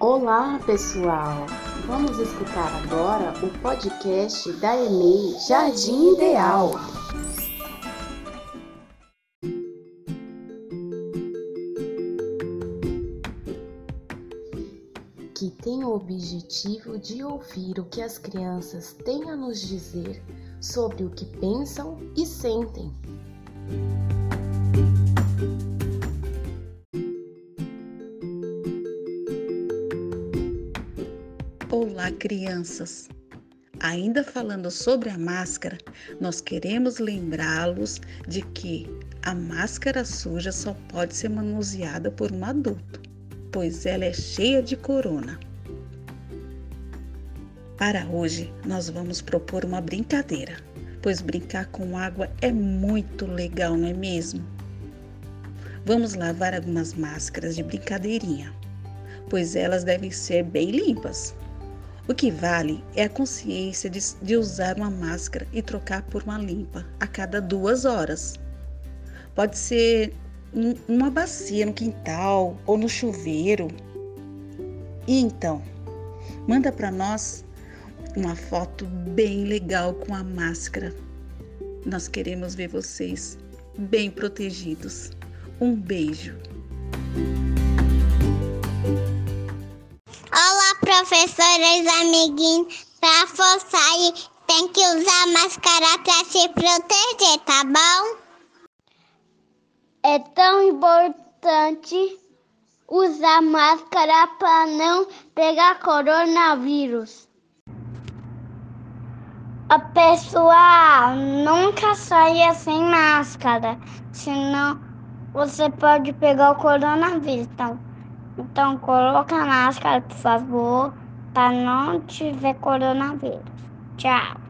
Olá, pessoal! Vamos escutar agora o podcast da EMEI Jardim Ideal. Que tem o objetivo de ouvir o que as crianças têm a nos dizer sobre o que pensam e sentem. Olá, crianças! Ainda falando sobre a máscara, nós queremos lembrá-los de que a máscara suja só pode ser manuseada por um adulto, pois ela é cheia de corona. Para hoje, nós vamos propor uma brincadeira, pois brincar com água é muito legal, não é mesmo? Vamos lavar algumas máscaras de brincadeirinha, pois elas devem ser bem limpas. O que vale é a consciência de, de, usar uma máscara e trocar por uma limpa a cada duas horas. Pode ser numa bacia no quintal ou no chuveiro. E então, manda para nós uma foto bem legal com a máscara. Nós queremos ver vocês bem protegidos. Um beijo. Professores amiguinhos, para forçar tem que usar máscara para se proteger, tá bom? É tão importante usar máscara para não pegar coronavírus. A pessoa nunca saia sem máscara, senão você pode pegar o coronavírus. Então, então, coloca a máscara, por favor, para não tiver coronavírus. Tchau.